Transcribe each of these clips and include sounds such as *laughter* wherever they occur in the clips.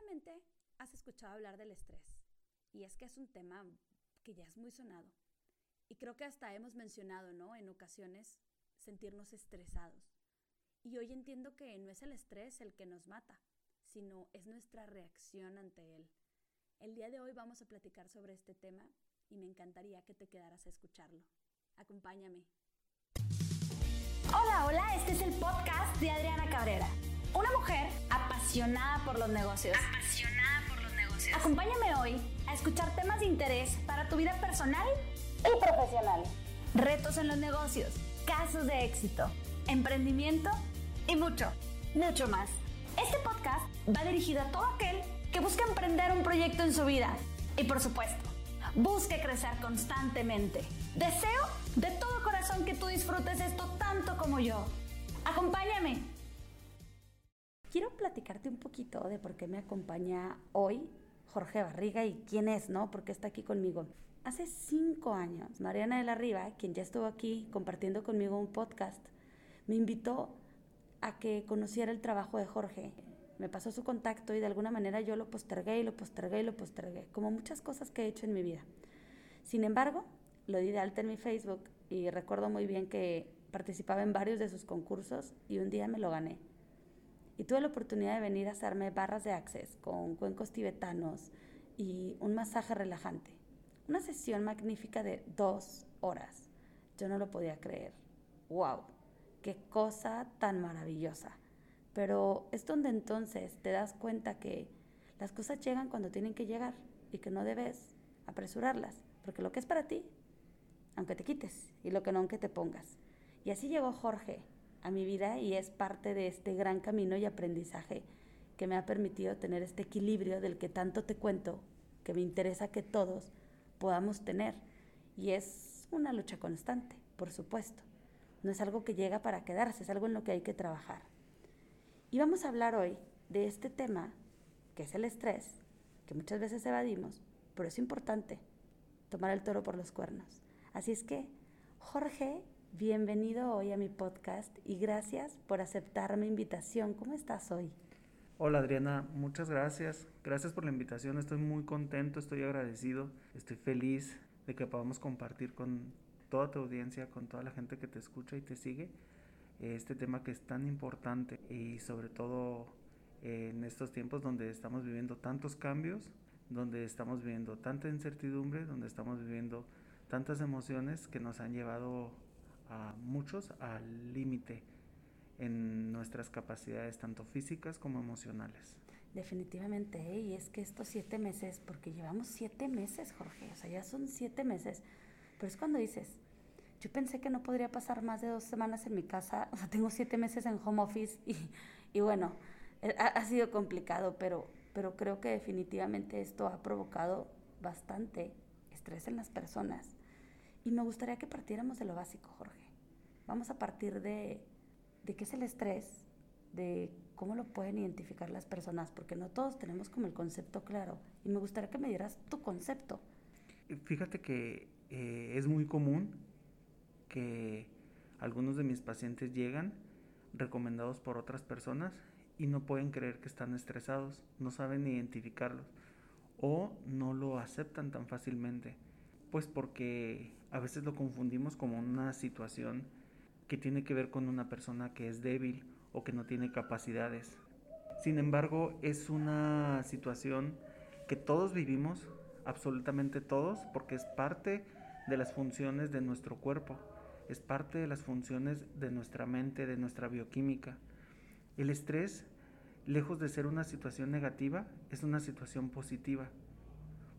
Seguramente has escuchado hablar del estrés y es que es un tema que ya es muy sonado. Y creo que hasta hemos mencionado, ¿no? En ocasiones sentirnos estresados. Y hoy entiendo que no es el estrés el que nos mata, sino es nuestra reacción ante él. El día de hoy vamos a platicar sobre este tema y me encantaría que te quedaras a escucharlo. Acompáñame. Hola, hola, este es el podcast de Adriana Cabrera, una mujer apasionada por los negocios. Apasionada por los negocios. Acompáñame hoy a escuchar temas de interés para tu vida personal y profesional. Retos en los negocios, casos de éxito, emprendimiento y mucho, mucho más. Este podcast va dirigido a todo aquel que busca emprender un proyecto en su vida y por supuesto, busque crecer constantemente. Deseo de todo corazón que tú disfrutes esto tanto como yo. Acompáñame quiero platicarte un poquito de por qué me acompaña hoy Jorge Barriga y quién es, ¿no? Porque está aquí conmigo. Hace cinco años, Mariana de la Riva, quien ya estuvo aquí compartiendo conmigo un podcast, me invitó a que conociera el trabajo de Jorge. Me pasó su contacto y de alguna manera yo lo postergué y lo postergué y lo postergué, como muchas cosas que he hecho en mi vida. Sin embargo, lo di de alta en mi Facebook y recuerdo muy bien que participaba en varios de sus concursos y un día me lo gané y tuve la oportunidad de venir a hacerme barras de access con cuencos tibetanos y un masaje relajante. Una sesión magnífica de dos horas. Yo no lo podía creer. ¡Wow! ¡Qué cosa tan maravillosa! Pero es donde entonces te das cuenta que las cosas llegan cuando tienen que llegar y que no debes apresurarlas, porque lo que es para ti, aunque te quites, y lo que no, aunque te pongas. Y así llegó Jorge, a mi vida y es parte de este gran camino y aprendizaje que me ha permitido tener este equilibrio del que tanto te cuento, que me interesa que todos podamos tener. Y es una lucha constante, por supuesto. No es algo que llega para quedarse, es algo en lo que hay que trabajar. Y vamos a hablar hoy de este tema, que es el estrés, que muchas veces evadimos, pero es importante tomar el toro por los cuernos. Así es que, Jorge Bienvenido hoy a mi podcast y gracias por aceptar mi invitación. ¿Cómo estás hoy? Hola Adriana, muchas gracias. Gracias por la invitación. Estoy muy contento, estoy agradecido, estoy feliz de que podamos compartir con toda tu audiencia, con toda la gente que te escucha y te sigue este tema que es tan importante y sobre todo en estos tiempos donde estamos viviendo tantos cambios, donde estamos viviendo tanta incertidumbre, donde estamos viviendo tantas emociones que nos han llevado a muchos al límite en nuestras capacidades tanto físicas como emocionales. Definitivamente, ¿eh? y es que estos siete meses, porque llevamos siete meses, Jorge, o sea, ya son siete meses, pero es cuando dices, yo pensé que no podría pasar más de dos semanas en mi casa, o sea, tengo siete meses en home office y, y bueno, eh, ha, ha, sido complicado, pero, pero creo que definitivamente esto ha provocado bastante estrés en las personas. Y me gustaría que partiéramos de lo básico, Jorge. Vamos a partir de, de qué es el estrés, de cómo lo pueden identificar las personas, porque no todos tenemos como el concepto claro. Y me gustaría que me dieras tu concepto. Fíjate que eh, es muy común que algunos de mis pacientes llegan recomendados por otras personas y no pueden creer que están estresados, no saben identificarlos o no lo aceptan tan fácilmente. Pues porque a veces lo confundimos como una situación que tiene que ver con una persona que es débil o que no tiene capacidades. Sin embargo, es una situación que todos vivimos, absolutamente todos, porque es parte de las funciones de nuestro cuerpo, es parte de las funciones de nuestra mente, de nuestra bioquímica. El estrés, lejos de ser una situación negativa, es una situación positiva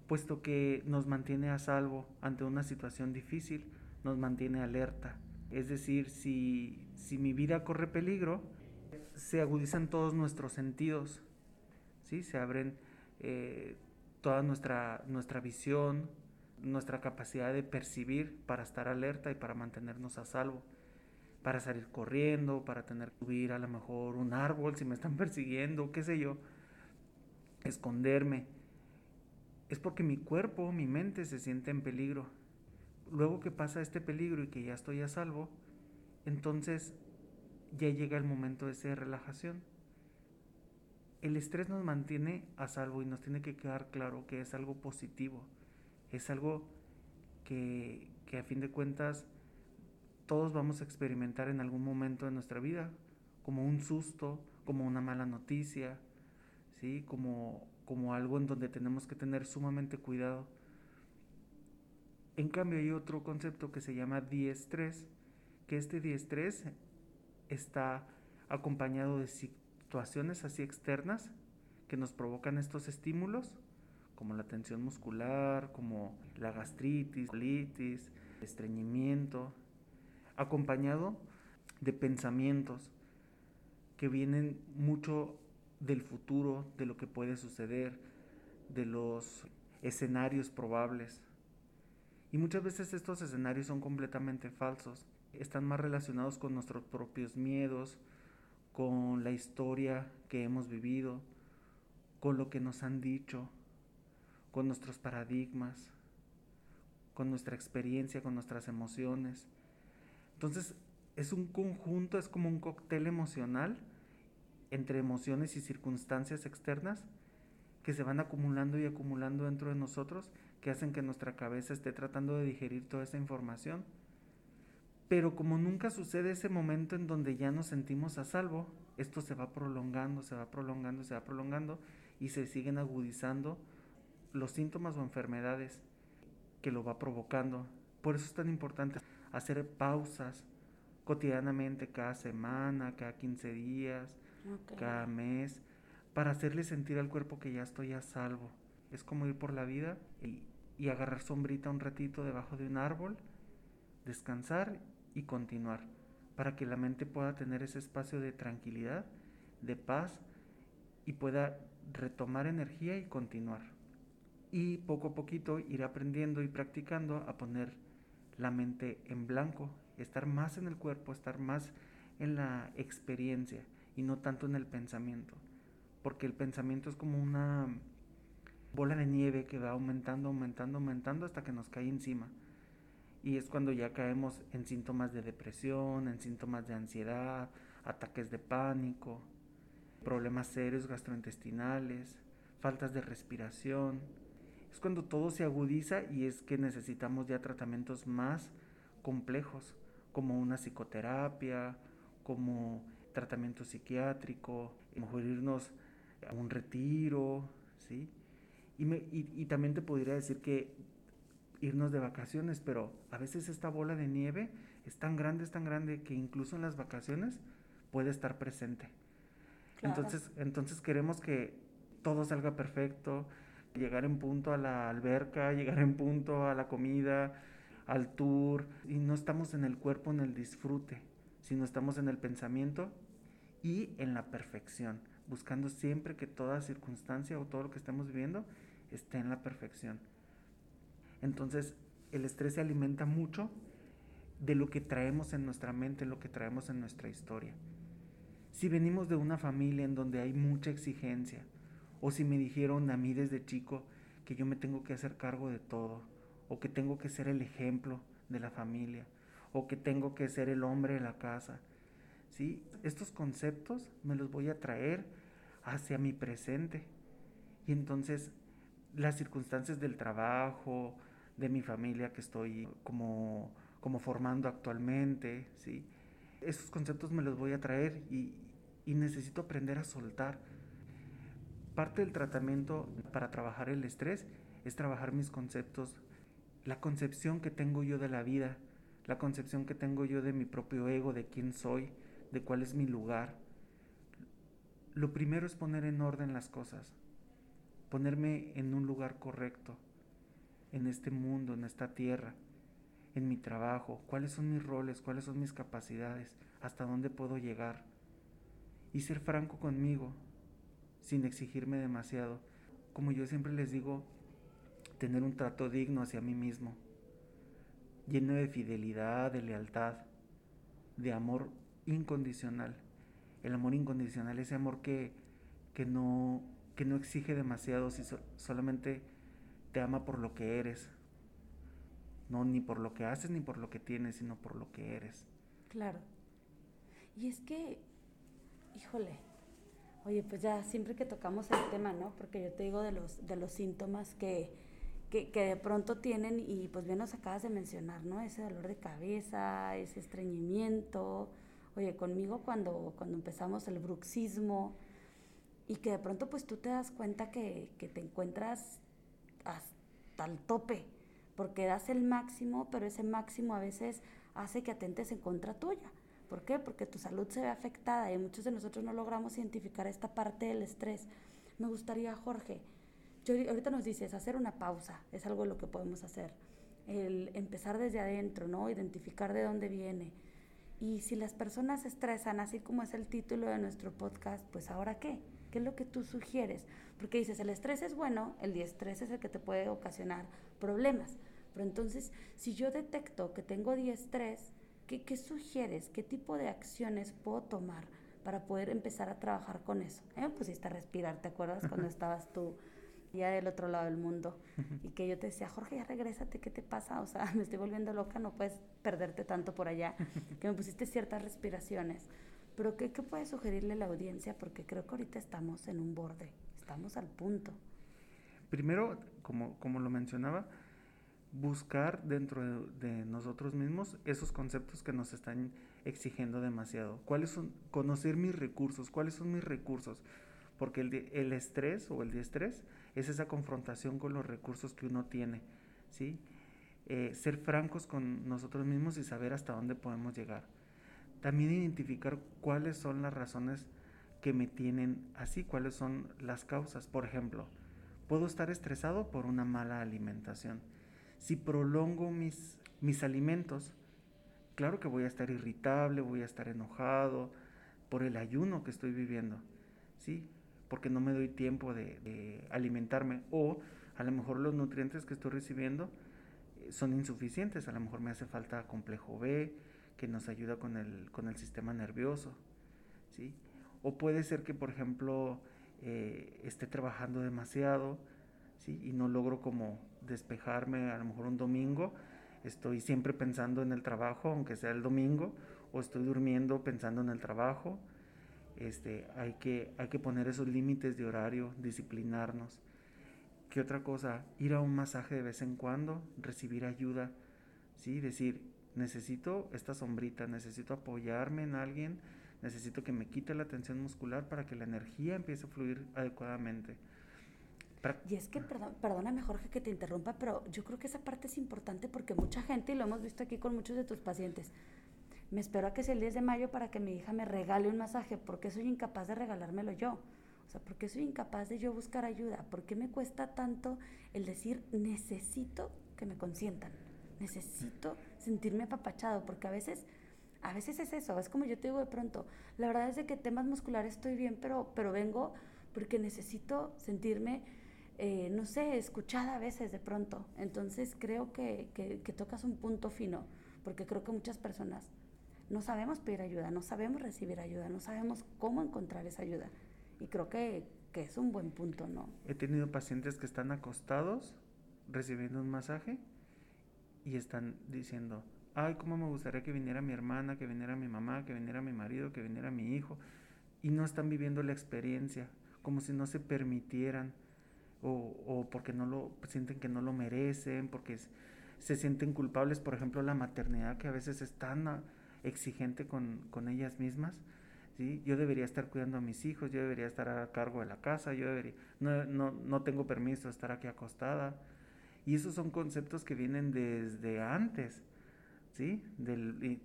puesto que nos mantiene a salvo ante una situación difícil, nos mantiene alerta. Es decir, si, si mi vida corre peligro, se agudizan todos nuestros sentidos, ¿sí? se abren eh, toda nuestra, nuestra visión, nuestra capacidad de percibir para estar alerta y para mantenernos a salvo, para salir corriendo, para tener que subir a lo mejor un árbol si me están *laughs* persiguiendo, qué sé yo, esconderme es porque mi cuerpo, mi mente se siente en peligro. Luego que pasa este peligro y que ya estoy a salvo, entonces ya llega el momento de esa relajación. el estrés nos mantiene a salvo y nos tiene que quedar claro que es algo positivo, es algo que, que a fin de cuentas todos vamos a experimentar en algún momento de nuestra vida, como un susto, como una mala noticia, ¿sí? como, como algo en donde tenemos que tener sumamente cuidado. En cambio hay otro concepto que se llama diestrés, que este diestrés está acompañado de situaciones así externas que nos provocan estos estímulos, como la tensión muscular, como la gastritis, colitis, estreñimiento, acompañado de pensamientos que vienen mucho del futuro, de lo que puede suceder, de los escenarios probables. Y muchas veces estos escenarios son completamente falsos. Están más relacionados con nuestros propios miedos, con la historia que hemos vivido, con lo que nos han dicho, con nuestros paradigmas, con nuestra experiencia, con nuestras emociones. Entonces es un conjunto, es como un cóctel emocional entre emociones y circunstancias externas que se van acumulando y acumulando dentro de nosotros, que hacen que nuestra cabeza esté tratando de digerir toda esa información. Pero como nunca sucede ese momento en donde ya nos sentimos a salvo, esto se va prolongando, se va prolongando, se va prolongando y se siguen agudizando los síntomas o enfermedades que lo va provocando. Por eso es tan importante hacer pausas cotidianamente, cada semana, cada 15 días, cada mes, para hacerle sentir al cuerpo que ya estoy a salvo. Es como ir por la vida y, y agarrar sombrita un ratito debajo de un árbol, descansar y continuar, para que la mente pueda tener ese espacio de tranquilidad, de paz y pueda retomar energía y continuar. Y poco a poquito ir aprendiendo y practicando a poner la mente en blanco, estar más en el cuerpo, estar más en la experiencia y no tanto en el pensamiento. Porque el pensamiento es como una bola de nieve que va aumentando, aumentando, aumentando hasta que nos cae encima. Y es cuando ya caemos en síntomas de depresión, en síntomas de ansiedad, ataques de pánico, problemas serios gastrointestinales, faltas de respiración. Es cuando todo se agudiza y es que necesitamos ya tratamientos más complejos, como una psicoterapia, como tratamiento psiquiátrico, mejor irnos a un retiro, ¿sí? Y, me, y, también te podría decir que irnos de vacaciones, pero a veces esta bola de nieve es tan grande, es tan grande que incluso en las vacaciones puede estar presente. Entonces, entonces queremos que todo salga perfecto, llegar en punto a la alberca, *laughs* llegar en punto a la comida, al tour, y no estamos en el cuerpo, en el disfrute, sino estamos en el pensamiento y en la perfección, buscando siempre que toda circunstancia o todo lo que estemos viviendo esté en la perfección. Entonces, el estrés se alimenta mucho de lo que traemos en nuestra mente, lo que traemos en nuestra historia. Si venimos de una familia en donde hay mucha exigencia, o si me dijeron a mí desde chico que yo me tengo que hacer cargo de todo, o que tengo que ser el ejemplo de la familia, o que tengo que ser el hombre de la casa. ¿Sí? Estos conceptos me los voy a traer hacia mi presente. Y entonces las circunstancias del trabajo, de mi familia que estoy como, como formando actualmente, ¿sí? Esos conceptos me los voy a traer y, y necesito aprender a soltar. Parte del tratamiento para trabajar el estrés es trabajar mis conceptos, la concepción que tengo yo de la vida, la concepción que tengo yo de mi propio ego, de quién soy, de cuál es mi lugar. Lo primero es poner en orden las cosas, ponerme en un lugar correcto, en este mundo, en esta tierra, en mi trabajo, cuáles son mis roles, cuáles son mis capacidades, hasta dónde puedo llegar. Y ser franco conmigo, sin exigirme demasiado. Como yo siempre les digo, tener un trato digno hacia mí mismo, lleno de fidelidad, de lealtad, de amor incondicional. El amor incondicional, ese amor que, que, no, que no exige demasiado, si solamente te ama por lo que eres. No ni por lo que haces ni por lo que tienes, sino por lo que eres. Claro. Y es que, híjole, Oye, pues ya siempre que tocamos el tema, ¿no? Porque yo te digo de los, de los síntomas que, que, que, de pronto tienen y pues bien nos acabas de mencionar, ¿no? Ese dolor de cabeza, ese estreñimiento. Oye, conmigo cuando, cuando empezamos el bruxismo y que de pronto pues tú te das cuenta que, que te encuentras hasta el tope, porque das el máximo, pero ese máximo a veces hace que atentes en contra tuya. ¿Por qué? Porque tu salud se ve afectada y muchos de nosotros no logramos identificar esta parte del estrés. Me gustaría, Jorge, yo, ahorita nos dices, hacer una pausa, es algo lo que podemos hacer. El empezar desde adentro, ¿no? Identificar de dónde viene. Y si las personas se estresan, así como es el título de nuestro podcast, pues ahora qué? ¿Qué es lo que tú sugieres? Porque dices, el estrés es bueno, el estrés es el que te puede ocasionar problemas. Pero entonces, si yo detecto que tengo diestrés, ¿qué, ¿qué sugieres? ¿Qué tipo de acciones puedo tomar para poder empezar a trabajar con eso? ¿Eh? Me pusiste a respirar, ¿te acuerdas cuando estabas tú ya del otro lado del mundo. Y que yo te decía, Jorge, ya regrésate, ¿qué te pasa? O sea, *laughs* me estoy volviendo loca, no puedes perderte tanto por allá. Que me pusiste ciertas respiraciones. Pero ¿qué, qué puedes sugerirle la audiencia? Porque creo que ahorita estamos en un borde, estamos al punto. Primero, como, como lo mencionaba, buscar dentro de, de, nosotros mismos esos conceptos que nos están exigiendo demasiado. ¿Cuáles son? Conocer mis recursos. ¿Cuáles son mis recursos? Porque el, el estrés o el diestrés es esa confrontación con los recursos que uno tiene, ¿sí? Eh, ser francos con nosotros mismos y saber hasta dónde podemos llegar. También identificar cuáles son las razones que me tienen así, cuáles son las causas. Por ejemplo, puedo estar estresado por una mala alimentación. Si prolongo mis, mis alimentos, claro que voy a estar irritable, voy a estar enojado por el ayuno que estoy viviendo. ¿sí? porque no me doy tiempo de, alimentarme o a lo mejor los nutrientes que estoy recibiendo eh, son insuficientes, a lo mejor me hace falta complejo B que nos ayuda con el, con el sistema nervioso, ¿sí? O puede ser que, por ejemplo, eh, esté trabajando demasiado, ¿sí? Y no logro como despejarme, a lo mejor un domingo, estoy siempre pensando en el trabajo, aunque sea el domingo, o estoy durmiendo pensando en el trabajo, este, hay, que, hay que poner esos límites de horario, disciplinarnos. ¿Qué otra cosa? Ir a un masaje de vez en cuando, recibir ayuda, ¿sí? Decir, necesito esta sombrita, necesito apoyarme en alguien, necesito que me quite la tensión muscular para que la energía empiece a fluir adecuadamente. Y es que, perdón, perdóname Jorge que te interrumpa, pero yo creo que esa parte es importante porque mucha gente, y lo hemos visto aquí con muchos de tus pacientes, me espero a que sea el 10 de mayo para que mi hija me regale un masaje. ¿Por qué soy incapaz de regalármelo yo? O sea, ¿por qué soy incapaz de yo buscar ayuda? ¿Por qué me cuesta tanto el decir necesito que me consientan? Necesito sentirme apapachado, porque a veces, a veces es eso, es como yo te digo de pronto, la verdad es de que temas musculares estoy bien, pero, pero vengo porque necesito sentirme, eh, no sé, escuchada a veces de pronto. Entonces creo que, que, que tocas un punto fino, porque creo que muchas personas no sabemos pedir ayuda, no sabemos recibir ayuda, no sabemos cómo encontrar esa ayuda. Y creo que, que es un buen punto, ¿no? He tenido pacientes que están acostados recibiendo un masaje y están diciendo, ay, cómo me gustaría que viniera mi hermana, que viniera mi mamá, que viniera mi marido, que viniera mi hijo. Y no están viviendo la experiencia, como si no se permitieran, o, o porque no lo sienten que no lo merecen, porque se sienten culpables, por ejemplo, la maternidad, que a veces es tan exigente con, con ellas mismas. ¿sí? Yo debería estar cuidando a mis hijos, yo debería estar a cargo de la casa, yo debería, no, no, no tengo permiso de estar aquí acostada. Y esos son conceptos que vienen desde antes, ¿sí?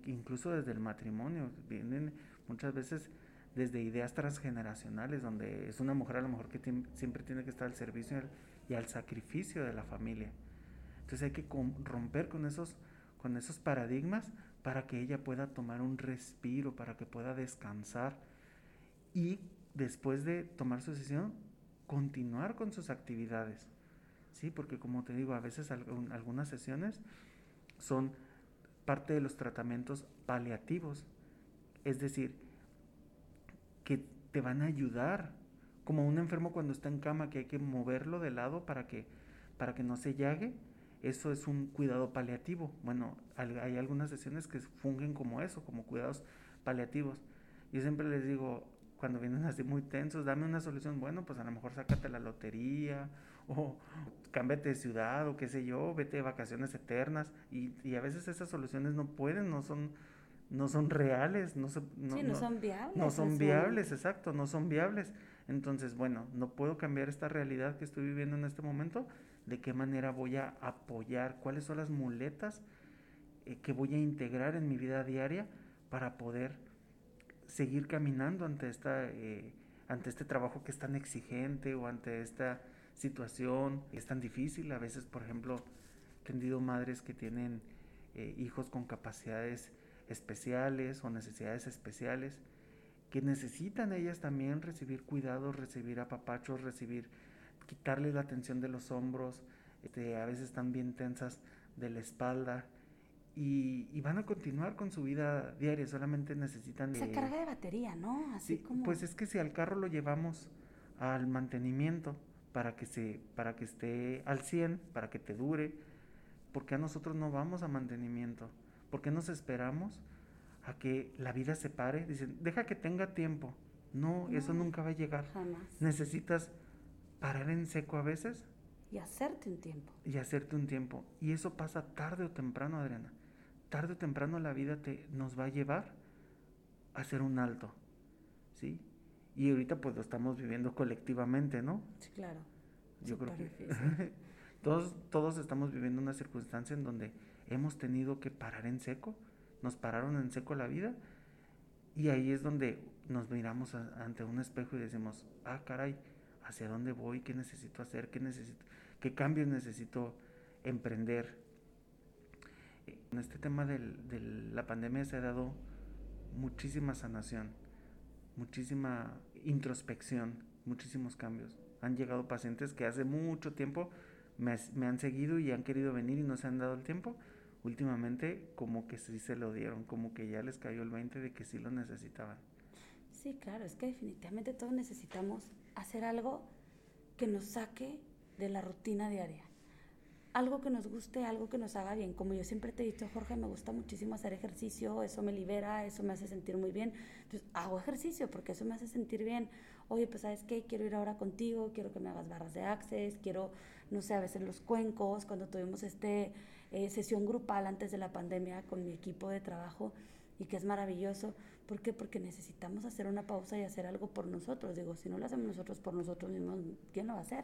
Incluso desde el matrimonio, vienen muchas veces desde ideas transgeneracionales, donde es una mujer a lo mejor que siempre tiene que estar al servicio y al sacrificio de la familia. Entonces hay que romper con esos, con esos paradigmas para que ella pueda tomar un respiro, para que pueda descansar y después de tomar su decisión, continuar con sus actividades. Sí, porque como te digo, a veces algunas sesiones son parte de los tratamientos paliativos, es decir, que te van a ayudar, como un enfermo cuando está en cama que hay que moverlo de lado para que, para que no se llague, eso es un cuidado paliativo. Bueno, hay algunas sesiones que fungen como eso, como cuidados paliativos. Yo siempre les digo, cuando vienen así muy tensos, dame una solución. Bueno, pues a lo mejor sácate la lotería o *laughs* cámbiate de ciudad o qué sé yo, vete de vacaciones eternas. Y, y a veces esas soluciones no pueden, no son, no son reales, no, se, no, sí, no, son viables. No son viables, exacto, no son viables. Entonces, bueno, no puedo cambiar esta realidad que estoy viviendo en este momento. ¿De qué manera voy a apoyar? ¿Cuáles son las muletas eh, que voy a integrar en mi vida diaria para poder seguir caminando ante esta eh, ante este trabajo que es tan exigente o ante esta situación es tan difícil a veces por ejemplo he tenido madres que tienen eh, hijos con capacidades especiales o necesidades especiales que necesitan ellas también recibir cuidados recibir apapachos recibir quitarles la tensión de los hombros este, a veces están bien tensas de la espalda y, van a continuar con su vida diaria, solamente necesitan... Se carga de batería, ¿no? Así como... Pues es que si al carro lo llevamos al mantenimiento para que, se, para que esté al 100, para que te dure, ¿por qué a nosotros no vamos a mantenimiento? ¿Por qué nos esperamos a que la vida se pare? Dicen, deja que tenga tiempo. No, eso nunca va a llegar. Jamás. Necesitas parar en seco a veces. Y hacerte un tiempo. Y hacerte un tiempo. Y eso pasa tarde o temprano, Adriana tarde o temprano la vida te, nos va a llevar a hacer un alto, ¿sí? Y ahorita pues lo estamos viviendo colectivamente, ¿no? Sí, claro. Yo creo que *laughs* todos, todos estamos viviendo una circunstancia en donde hemos tenido que parar en seco, nos pararon en seco la vida y ahí es donde nos miramos ante un espejo y decimos, ah, caray, ¿hacia dónde voy? ¿Qué necesito hacer? ¿Qué necesito? ¿Qué cambios necesito emprender? En este tema de la pandemia se ha dado muchísima sanación, muchísima introspección, muchísimos cambios. Han llegado pacientes que hace mucho tiempo me, han seguido y han querido venir y no se han dado el tiempo. Últimamente como que sí se lo dieron, como que ya les cayó el 20 de que sí lo necesitaban. Sí, claro, es que definitivamente todos necesitamos hacer algo que nos saque de la rutina diaria algo que nos guste, algo que nos haga bien. Como yo siempre te he dicho, Jorge, me gusta muchísimo hacer ejercicio, eso me libera, eso me hace sentir muy bien. Entonces, hago ejercicio porque eso me hace sentir bien. Oye, pues, ¿sabes qué? Quiero ir ahora contigo, quiero que me hagas barras de access, quiero, no sé, a veces los cuencos, cuando tuvimos este eh, sesión grupal antes de la pandemia con mi equipo de trabajo y que es maravilloso. ¿Por qué? Porque necesitamos hacer una pausa y hacer algo por nosotros. Digo, si no lo hacemos nosotros por nosotros mismos, ¿quién lo va a hacer?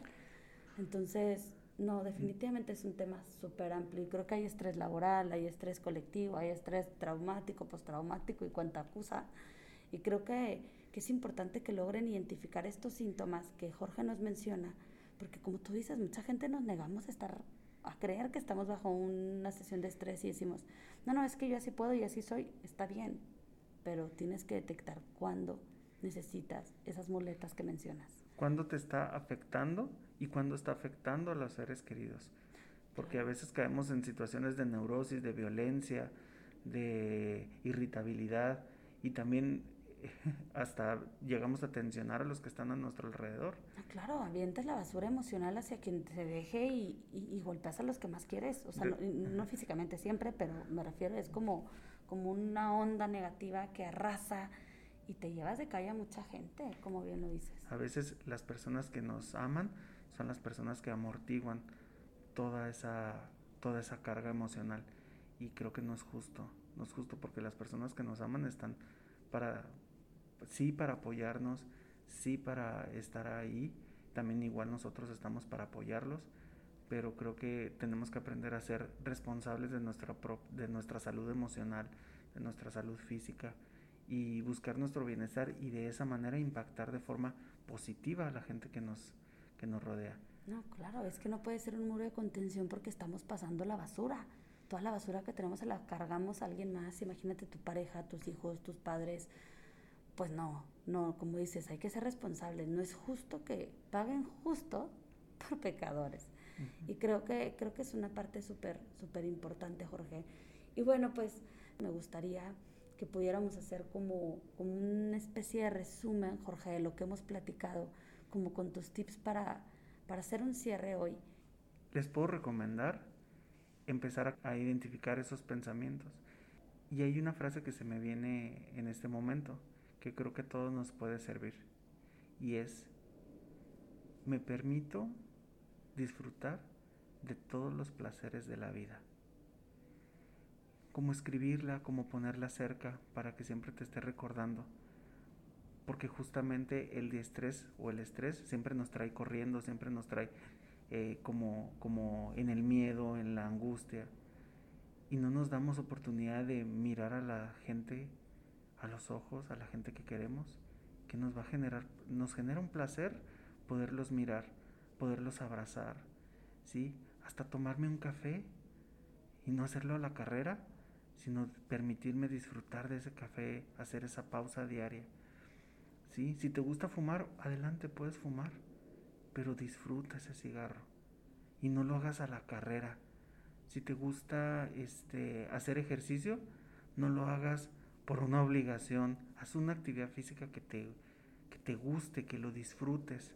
Entonces, no, definitivamente es un tema súper amplio y creo que hay estrés laboral, hay estrés colectivo, hay estrés traumático, postraumático y cuanta acusa. Y creo que, que, es importante que logren identificar estos síntomas que Jorge nos menciona, porque como tú dices, mucha gente nos negamos a estar a creer que estamos bajo una sesión de estrés y decimos, no, no, es que yo así puedo y así soy, está bien, pero tienes que detectar cuándo necesitas esas muletas que mencionas. ¿Cuándo te está afectando y cuándo está afectando a los seres queridos. Porque a veces caemos en situaciones de neurosis, de violencia, de irritabilidad y también *laughs* hasta llegamos a tensionar a los que están a nuestro alrededor. Ah, claro, avientas la basura emocional hacia quien te deje y, y, golpeas a los que más quieres. O sea, no, físicamente siempre, pero me refiero, es como, como una onda negativa que arrasa y te llevas de calle a mucha gente, como bien lo dices. A veces las personas que nos aman son las personas que amortiguan toda esa, toda esa carga emocional. Y creo que no es justo, no es justo porque las personas que nos aman están para, sí para apoyarnos, sí para estar ahí, también igual nosotros estamos para apoyarlos, pero creo que tenemos que aprender a ser responsables de nuestra, de nuestra salud emocional, de nuestra salud física y buscar nuestro bienestar y de esa manera impactar de forma positiva a la gente que nos, nos rodea. No, claro, es que no puede ser un muro de contención porque estamos pasando la basura. Toda la basura que tenemos se la cargamos a alguien más. Imagínate tu pareja, tus hijos, tus padres. Pues no, no, como dices, hay que ser responsables. No es justo que paguen justo *laughs* por pecadores. Y creo que, creo que es una parte súper, súper importante, Jorge. Y bueno, pues me gustaría que pudiéramos hacer como, como una especie de resumen, Jorge, de lo que hemos platicado como con tus tips para, para hacer un cierre hoy? Les puedo recomendar empezar a, identificar esos pensamientos. Y hay una frase que se me viene en este momento, que creo que a todos nos puede servir. Y es, me permito disfrutar de todos los placeres de la vida. Como escribirla, como ponerla cerca para que siempre te esté recordando. Porque justamente el estrés o el estrés siempre nos trae corriendo, siempre nos trae eh, como, como en el miedo, en la angustia. Y no nos damos oportunidad de mirar a la gente a los ojos, a la gente que queremos, que nos va a generar, nos genera un placer poderlos mirar, poderlos abrazar, ¿sí? Hasta tomarme un café y no hacerlo a la carrera, sino permitirme disfrutar de ese café, hacer esa pausa diaria. Si te gusta fumar, adelante puedes fumar, pero disfruta ese cigarro y no lo hagas a la carrera. Si te gusta este hacer ejercicio, no lo hagas por una obligación, haz una actividad física que te, que te guste, que lo disfrutes.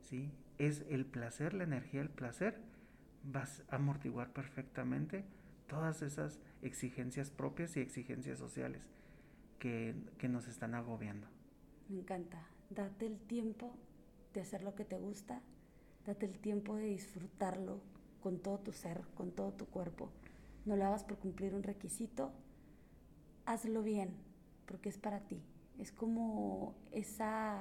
¿sí? Es el placer, la energía el placer, vas a amortiguar perfectamente todas esas exigencias propias y exigencias sociales que, que nos están agobiando. Me encanta. Date el tiempo de hacer lo que te gusta, date el tiempo de disfrutarlo con todo tu ser, con todo tu cuerpo. No lo hagas por cumplir un requisito, hazlo bien, porque es para ti. Es como esa,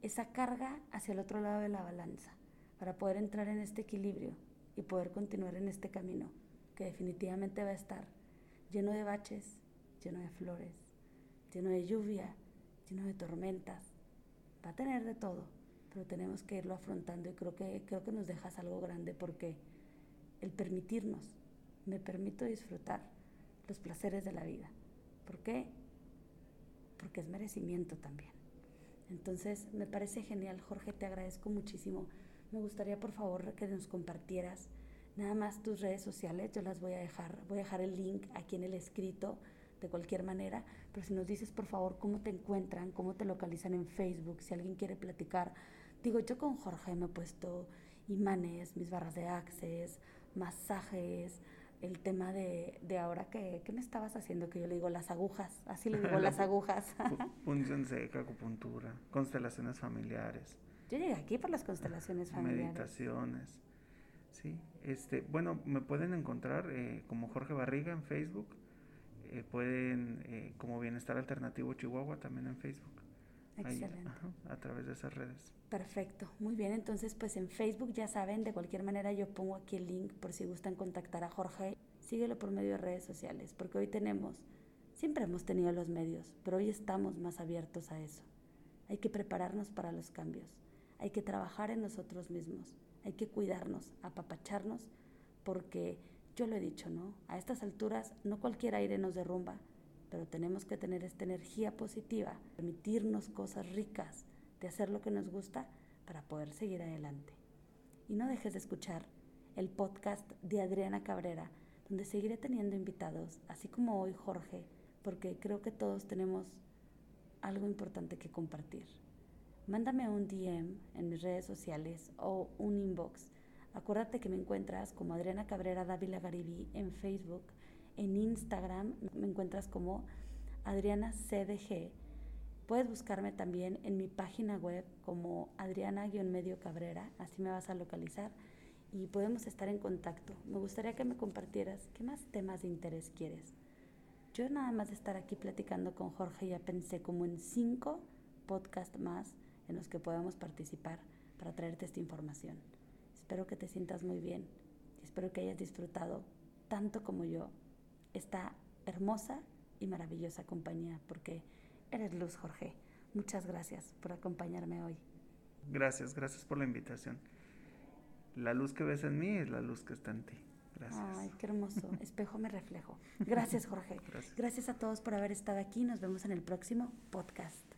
esa carga hacia el otro lado de la balanza, para poder entrar en este equilibrio y poder continuar en este camino, que definitivamente va a estar lleno de baches, lleno de flores, lleno de lluvia, lleno de tormentas. Va a tener de todo, pero tenemos que irlo afrontando y creo que, creo que nos dejas algo grande porque el permitirnos, me permito disfrutar los placeres de la vida ¿Por qué? Porque es merecimiento también. Entonces, me parece genial, Jorge, te agradezco muchísimo. Me gustaría, por favor, que nos compartieras nada más tus redes sociales. Yo las voy a dejar, voy a dejar el link aquí en el escrito de cualquier manera, pero si nos dices, por favor, cómo te encuentran, cómo te localizan en Facebook, si alguien quiere platicar. Digo, yo con Jorge me he puesto imanes, mis barras de access, masajes, el tema de, de ahora que, ¿qué me estabas haciendo? Que yo le digo las agujas, así le digo *laughs* las agujas. *laughs* Punción seca, acupuntura, constelaciones familiares. Yo llegué aquí por las constelaciones familiares. Meditaciones. Sí, este, bueno, me pueden encontrar eh, como Jorge Barriga en Facebook. Eh, pueden, eh, como Bienestar Alternativo Chihuahua también en Facebook. Excelente. a través de esas redes. Perfecto, muy bien. Entonces, pues en Facebook ya saben, de cualquier manera yo pongo aquí el link por si gustan contactar a Jorge. Síguelo por medio de redes sociales, porque hoy tenemos, siempre hemos tenido los medios, pero hoy estamos más abiertos a eso. Hay que prepararnos para los cambios, hay que trabajar en nosotros mismos, hay que cuidarnos, apapacharnos, porque yo lo he dicho, ¿no? A estas alturas no cualquier aire nos derrumba, pero tenemos que tener esta energía positiva, permitirnos cosas ricas, de hacer lo que nos gusta para poder seguir adelante. Y no dejes de escuchar el podcast de Adriana Cabrera, donde seguiré teniendo invitados, así como hoy Jorge, porque creo que todos tenemos algo importante que compartir. Mándame un DM en mis redes sociales o un inbox. Acuérdate que me encuentras como Adriana Cabrera Dávila Garibí en Facebook en Instagram me encuentras como Adriana CDG. Puedes buscarme también en mi página web como Adriana-Medio Cabrera, así me vas a localizar y podemos estar en contacto. Me gustaría que me compartieras qué más temas de interés quieres. Yo nada más de estar aquí platicando con Jorge ya pensé como en cinco podcasts más en los que podamos participar para traerte esta información. Espero que te sientas muy bien y espero que hayas disfrutado tanto como yo esta hermosa y maravillosa compañía, porque eres luz, Jorge. Muchas gracias por acompañarme hoy. Gracias, gracias por la invitación. La luz que ves en mí es la luz que está en ti. Gracias. Ay, qué hermoso. *laughs* Espejo me reflejo. Gracias, Jorge. Gracias. gracias a todos por haber estado aquí. Nos vemos en el próximo podcast.